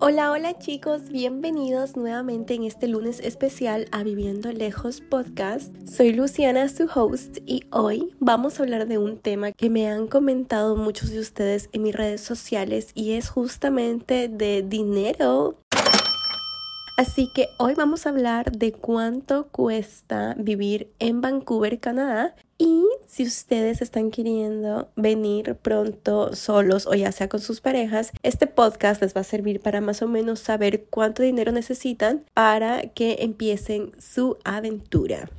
Hola, hola chicos, bienvenidos nuevamente en este lunes especial a Viviendo Lejos podcast. Soy Luciana, su host, y hoy vamos a hablar de un tema que me han comentado muchos de ustedes en mis redes sociales y es justamente de dinero. Así que hoy vamos a hablar de cuánto cuesta vivir en Vancouver, Canadá y si ustedes están queriendo venir pronto solos o ya sea con sus parejas, este podcast les va a servir para más o menos saber cuánto dinero necesitan para que empiecen su aventura.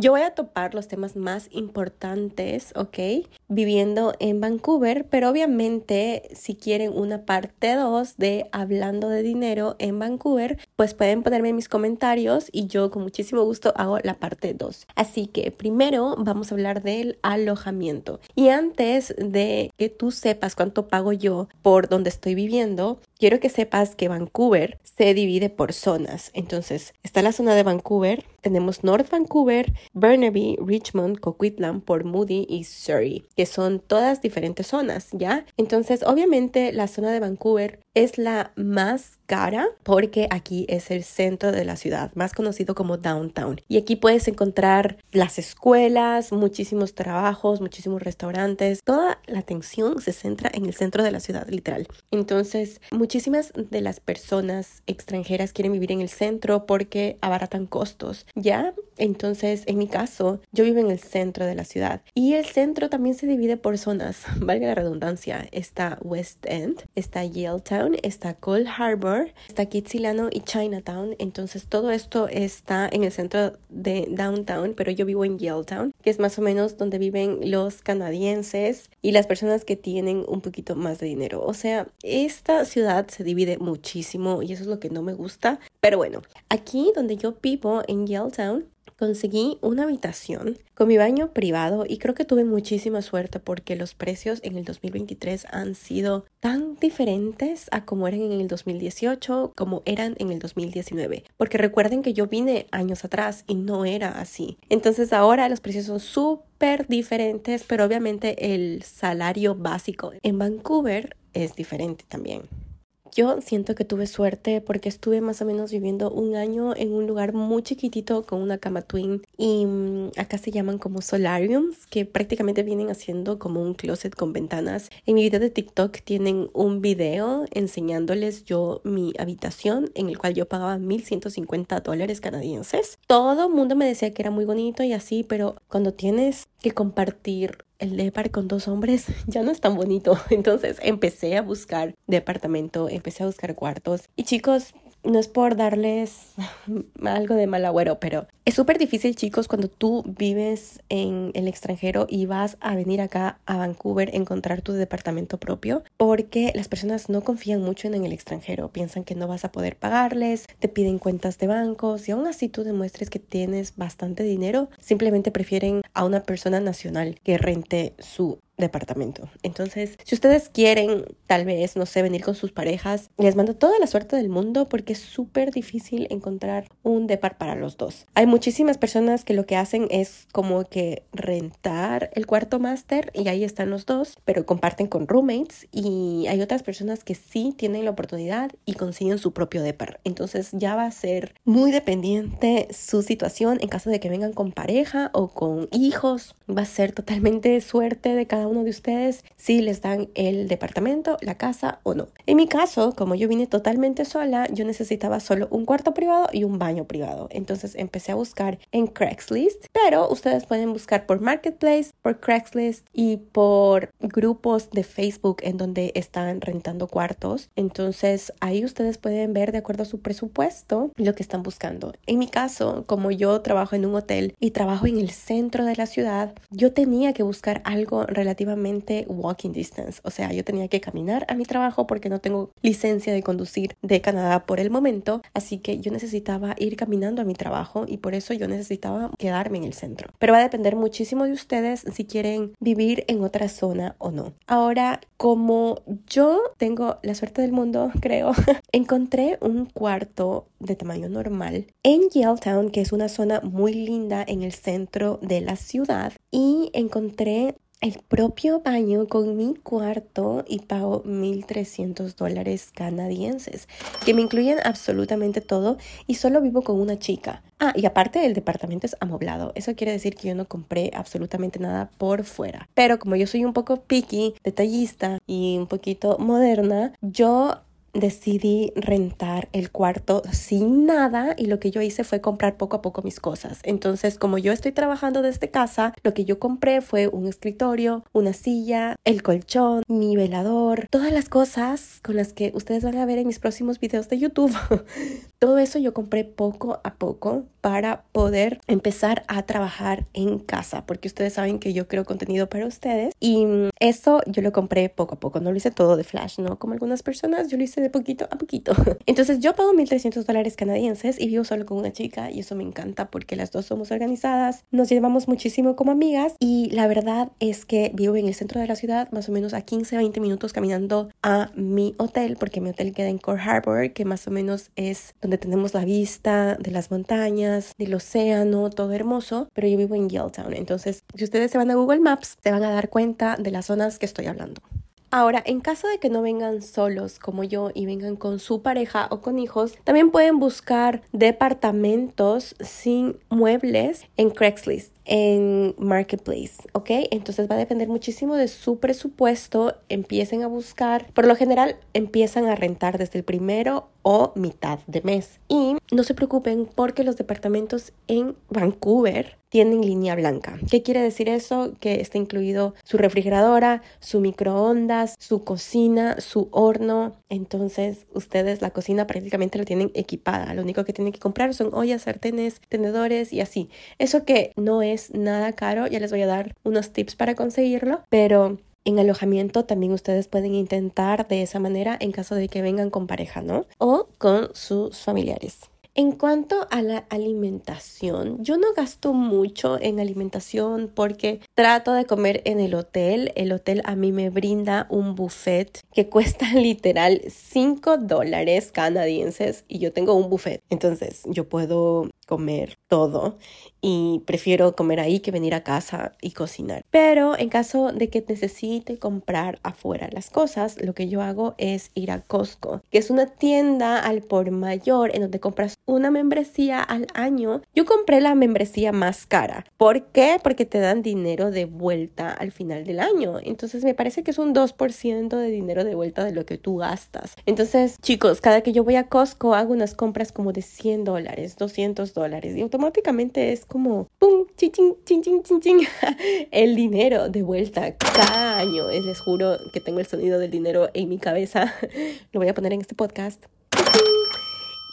Yo voy a topar los temas más importantes, ¿ok? Viviendo en Vancouver, pero obviamente si quieren una parte 2 de hablando de dinero en Vancouver, pues pueden ponerme en mis comentarios y yo con muchísimo gusto hago la parte 2. Así que primero vamos a hablar del alojamiento. Y antes de que tú sepas cuánto pago yo por donde estoy viviendo, quiero que sepas que Vancouver se divide por zonas. Entonces, está la zona de Vancouver, tenemos North Vancouver, Burnaby, Richmond, Coquitlam, Port Moody y Surrey, que son todas diferentes zonas, ¿ya? Entonces, obviamente, la zona de Vancouver es la más cara porque aquí es el centro de la ciudad, más conocido como downtown. Y aquí puedes encontrar las escuelas, muchísimos trabajos, muchísimos restaurantes. Toda la atención se centra en el centro de la ciudad, literal. Entonces, muchísimas de las personas extranjeras quieren vivir en el centro porque abaratan costos, ¿ya? Entonces, en mi caso, yo vivo en el centro de la ciudad y el centro también se divide por zonas, valga la redundancia. Está West End, está Yaletown, está Cold Harbor, está Kitsilano y Chinatown. Entonces, todo esto está en el centro de downtown, pero yo vivo en Yaletown, que es más o menos donde viven los canadienses y las personas que tienen un poquito más de dinero. O sea, esta ciudad se divide muchísimo y eso es lo que no me gusta. Pero bueno, aquí donde yo vivo en Yaletown, Conseguí una habitación con mi baño privado y creo que tuve muchísima suerte porque los precios en el 2023 han sido tan diferentes a como eran en el 2018 como eran en el 2019. Porque recuerden que yo vine años atrás y no era así. Entonces ahora los precios son súper diferentes, pero obviamente el salario básico en Vancouver es diferente también. Yo siento que tuve suerte porque estuve más o menos viviendo un año en un lugar muy chiquitito con una cama twin y mm, acá se llaman como solariums que prácticamente vienen haciendo como un closet con ventanas. En mi video de TikTok tienen un video enseñándoles yo mi habitación en el cual yo pagaba 1150 dólares canadienses. Todo el mundo me decía que era muy bonito y así, pero cuando tienes que compartir el depart con dos hombres ya no es tan bonito. Entonces empecé a buscar departamento, empecé a buscar cuartos. Y chicos, no es por darles algo de mal agüero, pero es súper difícil, chicos, cuando tú vives en el extranjero y vas a venir acá a Vancouver encontrar tu departamento propio, porque las personas no confían mucho en el extranjero, piensan que no vas a poder pagarles, te piden cuentas de bancos y aún así tú demuestres que tienes bastante dinero, simplemente prefieren a una persona nacional que rente su departamento. Entonces, si ustedes quieren, tal vez, no sé, venir con sus parejas, les mando toda la suerte del mundo porque es súper difícil encontrar un depart para los dos. Hay muchísimas personas que lo que hacen es como que rentar el cuarto máster y ahí están los dos, pero comparten con roommates y hay otras personas que sí tienen la oportunidad y consiguen su propio depart. Entonces, ya va a ser muy dependiente su situación en caso de que vengan con pareja o con hijos. Va a ser totalmente suerte de cada uno de ustedes si les dan el departamento, la casa o no. En mi caso, como yo vine totalmente sola, yo necesitaba solo un cuarto privado y un baño privado. Entonces empecé a buscar en Craigslist, pero ustedes pueden buscar por Marketplace, por Craigslist y por grupos de Facebook en donde están rentando cuartos. Entonces ahí ustedes pueden ver de acuerdo a su presupuesto lo que están buscando. En mi caso, como yo trabajo en un hotel y trabajo en el centro de la ciudad, yo tenía que buscar algo relativamente relativamente walking distance. O sea, yo tenía que caminar a mi trabajo porque no tengo licencia de conducir de Canadá por el momento. Así que yo necesitaba ir caminando a mi trabajo y por eso yo necesitaba quedarme en el centro. Pero va a depender muchísimo de ustedes si quieren vivir en otra zona o no. Ahora, como yo tengo la suerte del mundo, creo, encontré un cuarto de tamaño normal en Yaletown, que es una zona muy linda en el centro de la ciudad, y encontré el propio baño con mi cuarto y pago 1.300 dólares canadienses, que me incluyen absolutamente todo y solo vivo con una chica. Ah, y aparte el departamento es amoblado. Eso quiere decir que yo no compré absolutamente nada por fuera. Pero como yo soy un poco picky, detallista y un poquito moderna, yo decidí rentar el cuarto sin nada y lo que yo hice fue comprar poco a poco mis cosas. Entonces, como yo estoy trabajando desde casa, lo que yo compré fue un escritorio, una silla, el colchón, mi velador, todas las cosas con las que ustedes van a ver en mis próximos videos de YouTube. Todo eso yo compré poco a poco para poder empezar a trabajar en casa, porque ustedes saben que yo creo contenido para ustedes y eso yo lo compré poco a poco, no lo hice todo de flash, ¿no? Como algunas personas, yo lo hice de poquito a poquito. Entonces yo pago 1.300 dólares canadienses y vivo solo con una chica y eso me encanta porque las dos somos organizadas, nos llevamos muchísimo como amigas y la verdad es que vivo en el centro de la ciudad, más o menos a 15, 20 minutos caminando a mi hotel, porque mi hotel queda en Core Harbor, que más o menos es donde tenemos la vista de las montañas, del océano, todo hermoso, pero yo vivo en Yaletown. Entonces, si ustedes se van a Google Maps, se van a dar cuenta de las zonas que estoy hablando. Ahora, en caso de que no vengan solos como yo y vengan con su pareja o con hijos, también pueden buscar departamentos sin muebles en Craigslist, en Marketplace, ¿ok? Entonces va a depender muchísimo de su presupuesto. Empiecen a buscar, por lo general empiezan a rentar desde el primero o mitad de mes. Y no se preocupen porque los departamentos en Vancouver tienen línea blanca. ¿Qué quiere decir eso? Que está incluido su refrigeradora, su microondas, su cocina, su horno. Entonces ustedes la cocina prácticamente la tienen equipada. Lo único que tienen que comprar son ollas, sartenes, tenedores y así. Eso que no es nada caro, ya les voy a dar unos tips para conseguirlo, pero en alojamiento también ustedes pueden intentar de esa manera en caso de que vengan con pareja. O con sus familiares. En cuanto a la alimentación, yo no gasto mucho en alimentación porque trato de comer en el hotel. El hotel a mí me brinda un buffet que cuesta literal 5 dólares canadienses y yo tengo un buffet. Entonces yo puedo comer todo y prefiero comer ahí que venir a casa y cocinar. Pero en caso de que necesite comprar afuera las cosas, lo que yo hago es ir a Costco, que es una tienda al por mayor en donde compras una membresía al año. Yo compré la membresía más cara. ¿Por qué? Porque te dan dinero de vuelta al final del año. Entonces me parece que es un 2% de dinero de vuelta de lo que tú gastas. Entonces, chicos, cada que yo voy a Costco hago unas compras como de 100 dólares, 200 dólares y automáticamente es como ¡pum! ¡Chin, chin, chin, chin, chin, chin! el dinero de vuelta cada año. Les juro que tengo el sonido del dinero en mi cabeza. Lo voy a poner en este podcast.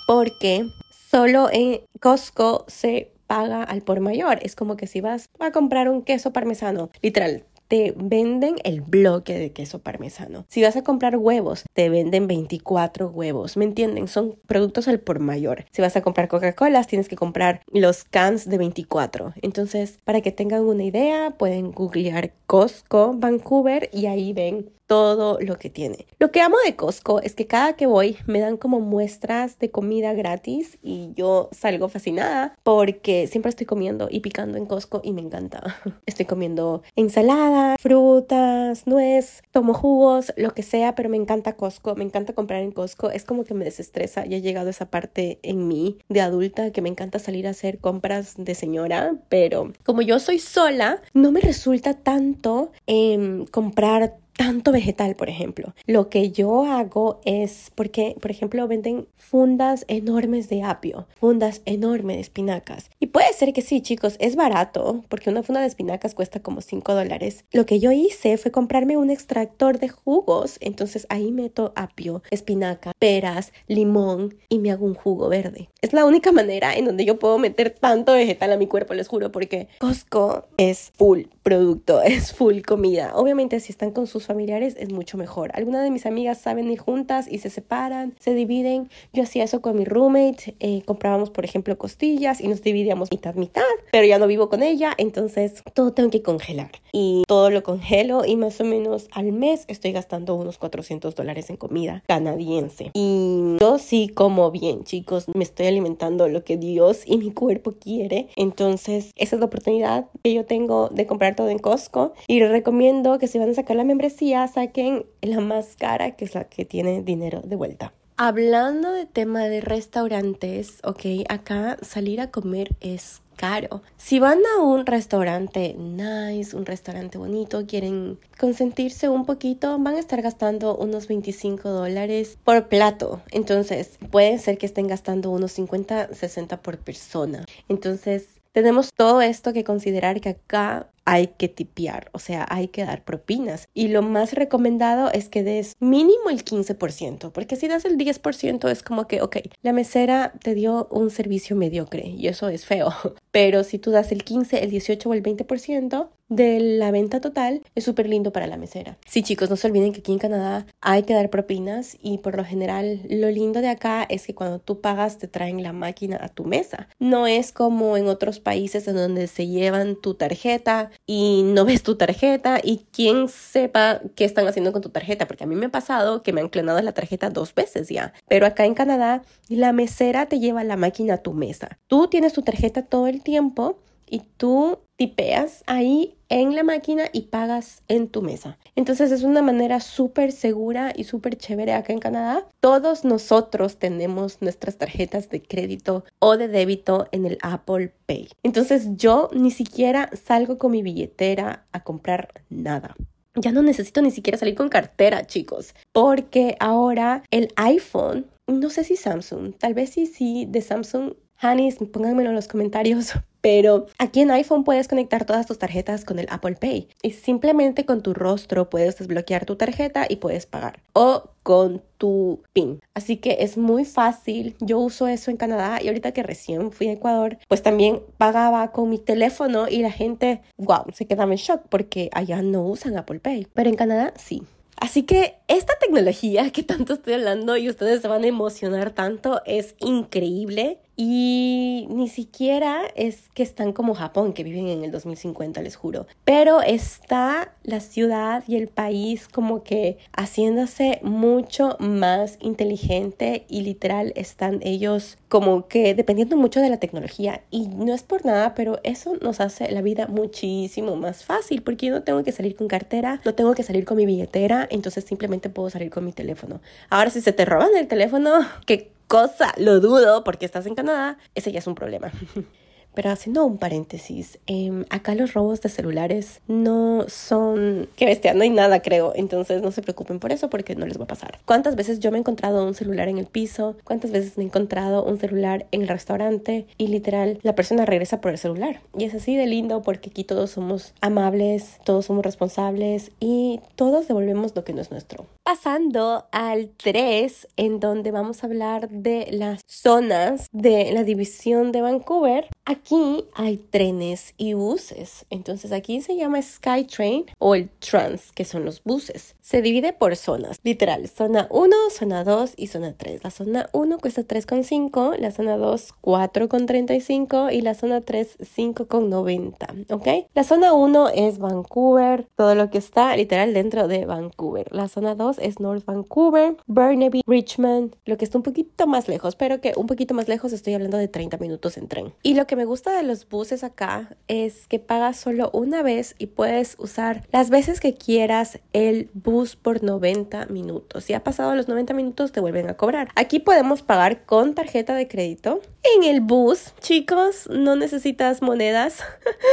Porque solo en Costco se paga al por mayor. Es como que si vas a comprar un queso parmesano, literal, te venden el bloque de queso parmesano. Si vas a comprar huevos, te venden 24 huevos. ¿Me entienden? Son productos al por mayor. Si vas a comprar Coca-Cola, tienes que comprar los cans de 24. Entonces, para que tengan una idea, pueden googlear Costco Vancouver y ahí ven todo lo que tiene. Lo que amo de Costco es que cada que voy me dan como muestras de comida gratis y yo salgo fascinada porque siempre estoy comiendo y picando en Costco y me encanta. Estoy comiendo ensalada, frutas, nuez, tomo jugos, lo que sea, pero me encanta Costco, me encanta comprar en Costco, es como que me desestresa, ya he llegado esa parte en mí de adulta que me encanta salir a hacer compras de señora, pero como yo soy sola, no me resulta tanto em, comprar tanto vegetal, por ejemplo. Lo que yo hago es, porque, por ejemplo, venden fundas enormes de apio, fundas enormes de espinacas. Y puede ser que sí, chicos, es barato, porque una funda de espinacas cuesta como 5 dólares. Lo que yo hice fue comprarme un extractor de jugos, entonces ahí meto apio, espinaca, peras, limón y me hago un jugo verde. Es la única manera en donde yo puedo meter tanto vegetal a mi cuerpo, les juro, porque Costco es full producto, es full comida. Obviamente si están con sus familiares es mucho mejor. Algunas de mis amigas saben ir juntas y se separan, se dividen. Yo hacía eso con mi roommate, eh, comprábamos por ejemplo costillas y nos dividíamos mitad mitad, pero ya no vivo con ella, entonces todo tengo que congelar. Y todo lo congelo y más o menos al mes estoy gastando unos 400 dólares en comida canadiense. Y yo sí como bien, chicos, me estoy alimentando lo que Dios y mi cuerpo quiere. Entonces, esa es la oportunidad que yo tengo de comprar todo en Costco y les recomiendo que si van a sacar la membresía, saquen la más cara, que es la que tiene dinero de vuelta. Hablando de tema de restaurantes, ok, acá salir a comer es caro. Si van a un restaurante nice, un restaurante bonito, quieren consentirse un poquito, van a estar gastando unos 25 dólares por plato. Entonces, puede ser que estén gastando unos 50, 60 por persona. Entonces, tenemos todo esto que considerar que acá hay que tipear, o sea, hay que dar propinas. Y lo más recomendado es que des mínimo el 15%, porque si das el 10% es como que, ok, la mesera te dio un servicio mediocre y eso es feo. Pero si tú das el 15, el 18 o el 20%, de la venta total es súper lindo para la mesera. Sí, chicos, no se olviden que aquí en Canadá hay que dar propinas y por lo general lo lindo de acá es que cuando tú pagas te traen la máquina a tu mesa. No es como en otros países en donde se llevan tu tarjeta y no ves tu tarjeta y quién sepa qué están haciendo con tu tarjeta, porque a mí me ha pasado que me han clonado la tarjeta dos veces ya. Pero acá en Canadá la mesera te lleva la máquina a tu mesa. Tú tienes tu tarjeta todo el tiempo y tú tipeas ahí en la máquina y pagas en tu mesa. Entonces es una manera súper segura y súper chévere acá en Canadá. Todos nosotros tenemos nuestras tarjetas de crédito o de débito en el Apple Pay. Entonces yo ni siquiera salgo con mi billetera a comprar nada. Ya no necesito ni siquiera salir con cartera, chicos, porque ahora el iPhone, no sé si Samsung, tal vez sí, sí, de Samsung Hanis, pónganmelo en los comentarios. Pero aquí en iPhone puedes conectar todas tus tarjetas con el Apple Pay y simplemente con tu rostro puedes desbloquear tu tarjeta y puedes pagar. O con tu PIN. Así que es muy fácil. Yo uso eso en Canadá y ahorita que recién fui a Ecuador, pues también pagaba con mi teléfono y la gente, wow, se quedaba en shock porque allá no usan Apple Pay. Pero en Canadá sí. Así que esta tecnología que tanto estoy hablando y ustedes se van a emocionar tanto es increíble. Y ni siquiera es que están como Japón, que viven en el 2050, les juro. Pero está la ciudad y el país como que haciéndose mucho más inteligente y literal están ellos como que dependiendo mucho de la tecnología. Y no es por nada, pero eso nos hace la vida muchísimo más fácil porque yo no tengo que salir con cartera, no tengo que salir con mi billetera, entonces simplemente puedo salir con mi teléfono. Ahora si se te roban el teléfono, que cosa, lo dudo porque estás en Canadá, ese ya es un problema. Pero haciendo un paréntesis, em, acá los robos de celulares no son... Qué bestia, no hay nada creo, entonces no se preocupen por eso porque no les va a pasar. ¿Cuántas veces yo me he encontrado un celular en el piso? ¿Cuántas veces me he encontrado un celular en el restaurante? Y literal, la persona regresa por el celular. Y es así de lindo porque aquí todos somos amables, todos somos responsables y todos devolvemos lo que no es nuestro. Pasando al 3, en donde vamos a hablar de las zonas de la división de Vancouver. Aquí hay trenes y buses. Entonces aquí se llama SkyTrain o el Trans, que son los buses. Se divide por zonas, literal, zona 1, zona 2 y zona 3. La zona 1 cuesta 3,5, la zona 2 4,35 y la zona 3 5,90, ¿ok? La zona 1 es Vancouver, todo lo que está literal dentro de Vancouver. La zona 2 es North Vancouver, Burnaby, Richmond, lo que está un poquito más lejos, pero que un poquito más lejos estoy hablando de 30 minutos en tren. Y lo que me gusta de los buses acá es que pagas solo una vez y puedes usar las veces que quieras el bus por 90 minutos. Si ha pasado los 90 minutos te vuelven a cobrar. Aquí podemos pagar con tarjeta de crédito. En el bus, chicos, no necesitas monedas.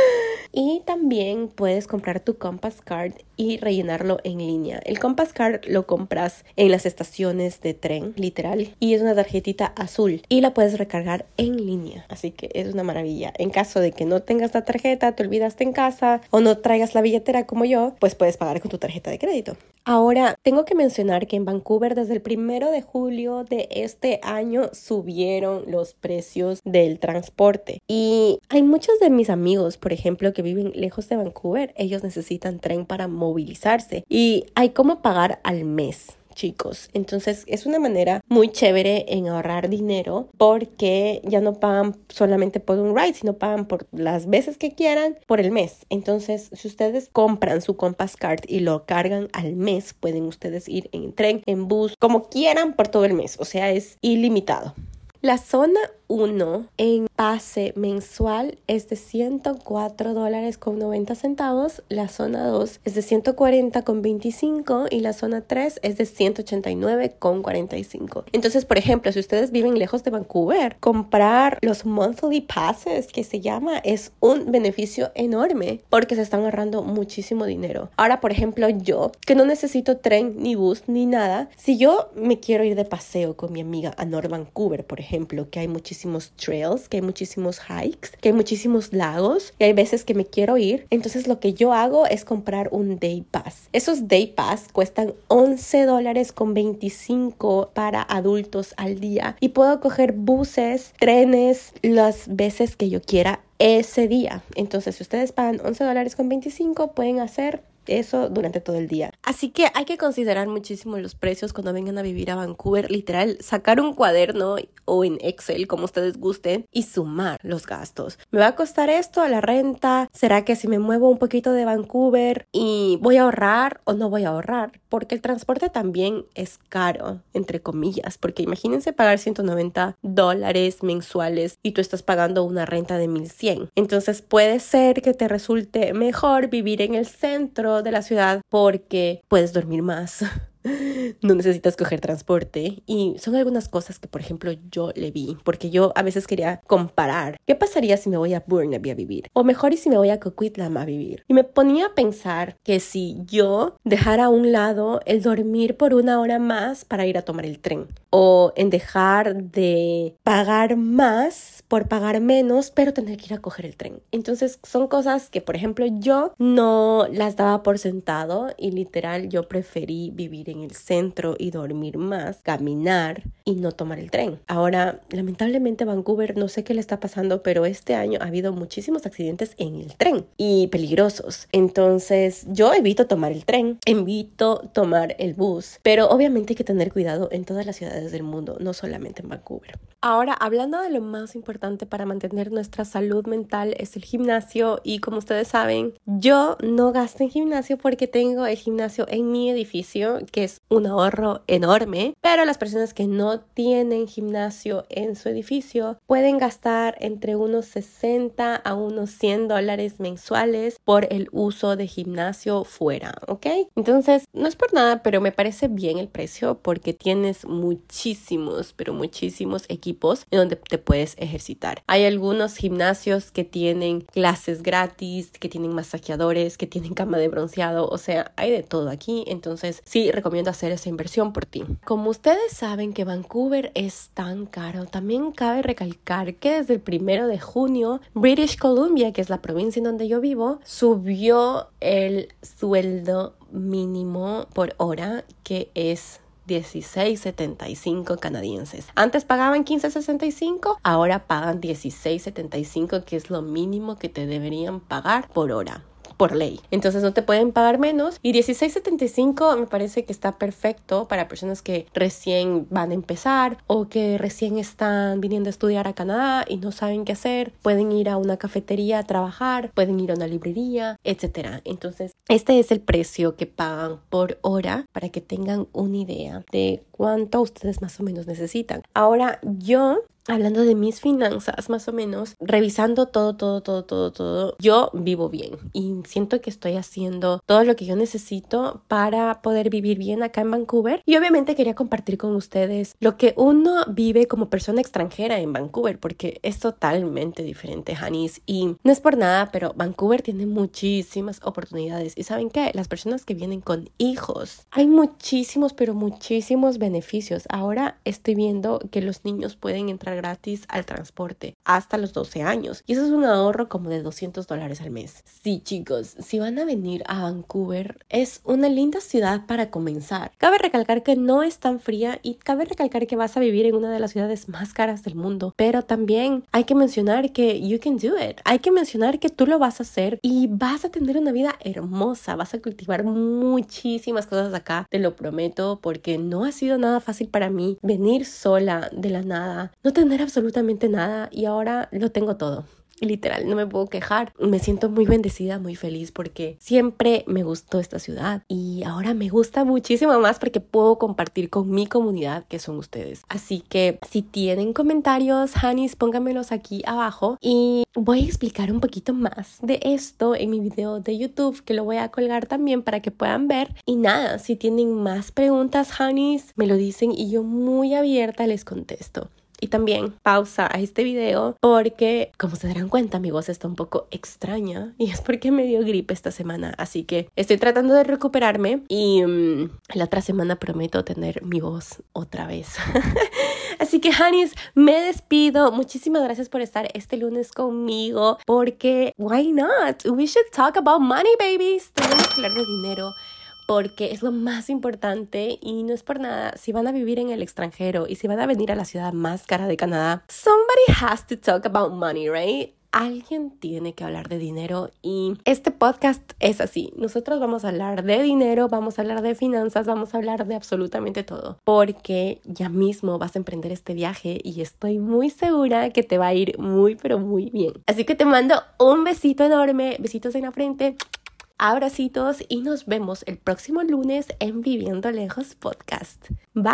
y también puedes comprar tu Compass Card y rellenarlo en línea. El Compass Card lo compras en las estaciones de tren, literal, y es una tarjetita azul y la puedes recargar en línea. Así que es una maravilla. En caso de que no tengas la tarjeta, te olvidaste en casa o no traigas la billetera como yo, pues puedes pagar con tu tarjeta de crédito. Ahora, tengo que mencionar que en Vancouver desde el primero de julio de este año subieron los precios del transporte. Y hay muchos de mis amigos, por ejemplo, que viven lejos de Vancouver, ellos necesitan tren para movilizarse y hay como pagar al mes chicos. Entonces es una manera muy chévere en ahorrar dinero porque ya no pagan solamente por un ride, sino pagan por las veces que quieran por el mes. Entonces, si ustedes compran su Compass Card y lo cargan al mes, pueden ustedes ir en tren, en bus, como quieran por todo el mes. O sea, es ilimitado. La zona 1 en pase mensual es de 104 dólares con 90 centavos, la zona 2 es de 140 con 25 y la zona 3 es de 189 con 45. Entonces, por ejemplo, si ustedes viven lejos de Vancouver, comprar los monthly passes que se llama es un beneficio enorme porque se están ahorrando muchísimo dinero. Ahora, por ejemplo, yo que no necesito tren ni bus ni nada, si yo me quiero ir de paseo con mi amiga a North Vancouver, por ejemplo, que hay muchísimo trails, que hay muchísimos hikes, que hay muchísimos lagos y hay veces que me quiero ir. Entonces lo que yo hago es comprar un day pass. Esos day pass cuestan 11 dólares con 25 para adultos al día y puedo coger buses, trenes, las veces que yo quiera ese día. Entonces, si ustedes pagan 11 dólares con 25, pueden hacer eso durante todo el día. Así que hay que considerar muchísimo los precios cuando vengan a vivir a Vancouver. Literal, sacar un cuaderno o en Excel, como ustedes gusten, y sumar los gastos. ¿Me va a costar esto a la renta? ¿Será que si me muevo un poquito de Vancouver y voy a ahorrar o no voy a ahorrar? Porque el transporte también es caro, entre comillas, porque imagínense pagar 190 dólares mensuales y tú estás pagando una renta de 1100. Entonces puede ser que te resulte mejor vivir en el centro de la ciudad porque puedes dormir más. no necesitas coger transporte. Y son algunas cosas que por ejemplo yo le vi porque yo a veces quería comparar. Qué pasaría si me voy a Burnaby a vivir o mejor y si me voy a Coquitlam a vivir y me ponía a pensar que si yo dejara a un lado el dormir por una hora más para ir a tomar el tren o en dejar de pagar más por pagar menos pero tener que ir a coger el tren entonces son cosas que por ejemplo yo no las daba por sentado y literal yo preferí vivir en el centro y dormir más, caminar y no tomar el tren. Ahora, lamentablemente Vancouver, no sé qué le está pasando, pero este año ha habido muchísimos accidentes en el tren y peligrosos. Entonces, yo evito tomar el tren, evito tomar el bus, pero obviamente hay que tener cuidado en todas las ciudades del mundo, no solamente en Vancouver. Ahora, hablando de lo más importante para mantener nuestra salud mental es el gimnasio y como ustedes saben, yo no gasto en gimnasio porque tengo el gimnasio en mi edificio, que es un ahorro enorme, pero las personas que no tienen gimnasio en su edificio pueden gastar entre unos 60 a unos 100 dólares mensuales por el uso de gimnasio fuera, ¿ok? Entonces, no es por nada, pero me parece bien el precio porque tienes muchísimos, pero muchísimos equipos en donde te puedes ejercitar. Hay algunos gimnasios que tienen clases gratis, que tienen masajeadores, que tienen cama de bronceado, o sea, hay de todo aquí, entonces sí recomiendo hacer esa inversión por ti. Como ustedes saben que Vancouver es tan caro, también cabe recalcar que desde el primero de junio British Columbia, que es la provincia en donde yo vivo, subió el sueldo mínimo por hora que es 16.75 canadienses. Antes pagaban 15.65, ahora pagan 16.75, que es lo mínimo que te deberían pagar por hora por ley. Entonces no te pueden pagar menos. Y 16.75 me parece que está perfecto para personas que recién van a empezar o que recién están viniendo a estudiar a Canadá y no saben qué hacer. Pueden ir a una cafetería a trabajar, pueden ir a una librería, etc. Entonces este es el precio que pagan por hora para que tengan una idea de cuánto ustedes más o menos necesitan. Ahora yo hablando de mis finanzas, más o menos, revisando todo, todo, todo, todo, todo, yo vivo bien y siento que estoy haciendo todo lo que yo necesito para poder vivir bien acá en Vancouver. Y obviamente quería compartir con ustedes lo que uno vive como persona extranjera en Vancouver, porque es totalmente diferente, Hanis. Y no es por nada, pero Vancouver tiene muchísimas oportunidades. Y saben qué? Las personas que vienen con hijos, hay muchísimos, pero muchísimos beneficios. Ahora estoy viendo que los niños pueden entrar gratis al transporte hasta los 12 años. Y eso es un ahorro como de 200 dólares al mes. Sí, chicos, si van a venir a Vancouver, es una linda ciudad para comenzar. Cabe recalcar que no es tan fría y cabe recalcar que vas a vivir en una de las ciudades más caras del mundo. Pero también hay que mencionar que you can do it. Hay que mencionar que tú lo vas a hacer y vas a tener una vida hermosa. Vas a cultivar muchísimas cosas acá, te lo prometo, porque no ha sido nada fácil para mí venir sola de la nada, no tener absolutamente nada y ahora lo tengo todo literal, no me puedo quejar. Me siento muy bendecida, muy feliz porque siempre me gustó esta ciudad y ahora me gusta muchísimo más porque puedo compartir con mi comunidad que son ustedes. Así que si tienen comentarios, Hanis, pónganmelos aquí abajo y voy a explicar un poquito más de esto en mi video de YouTube que lo voy a colgar también para que puedan ver. Y nada, si tienen más preguntas, Hanis, me lo dicen y yo muy abierta les contesto y también pausa a este video porque como se darán cuenta mi voz está un poco extraña y es porque me dio gripe esta semana. Así que estoy tratando de recuperarme y mm, la otra semana prometo tener mi voz otra vez. Así que Hanis me despido. Muchísimas gracias por estar este lunes conmigo porque why not we should talk about money babies. Tenemos que hablar de dinero porque es lo más importante y no es por nada. Si van a vivir en el extranjero y si van a venir a la ciudad más cara de Canadá, somebody has to talk about money, right? alguien tiene que hablar de dinero y este podcast es así. Nosotros vamos a hablar de dinero, vamos a hablar de finanzas, vamos a hablar de absolutamente todo, porque ya mismo vas a emprender este viaje y estoy muy segura que te va a ir muy, pero muy bien. Así que te mando un besito enorme, besitos en la frente Abracitos y nos vemos el próximo lunes en Viviendo Lejos Podcast. Bye.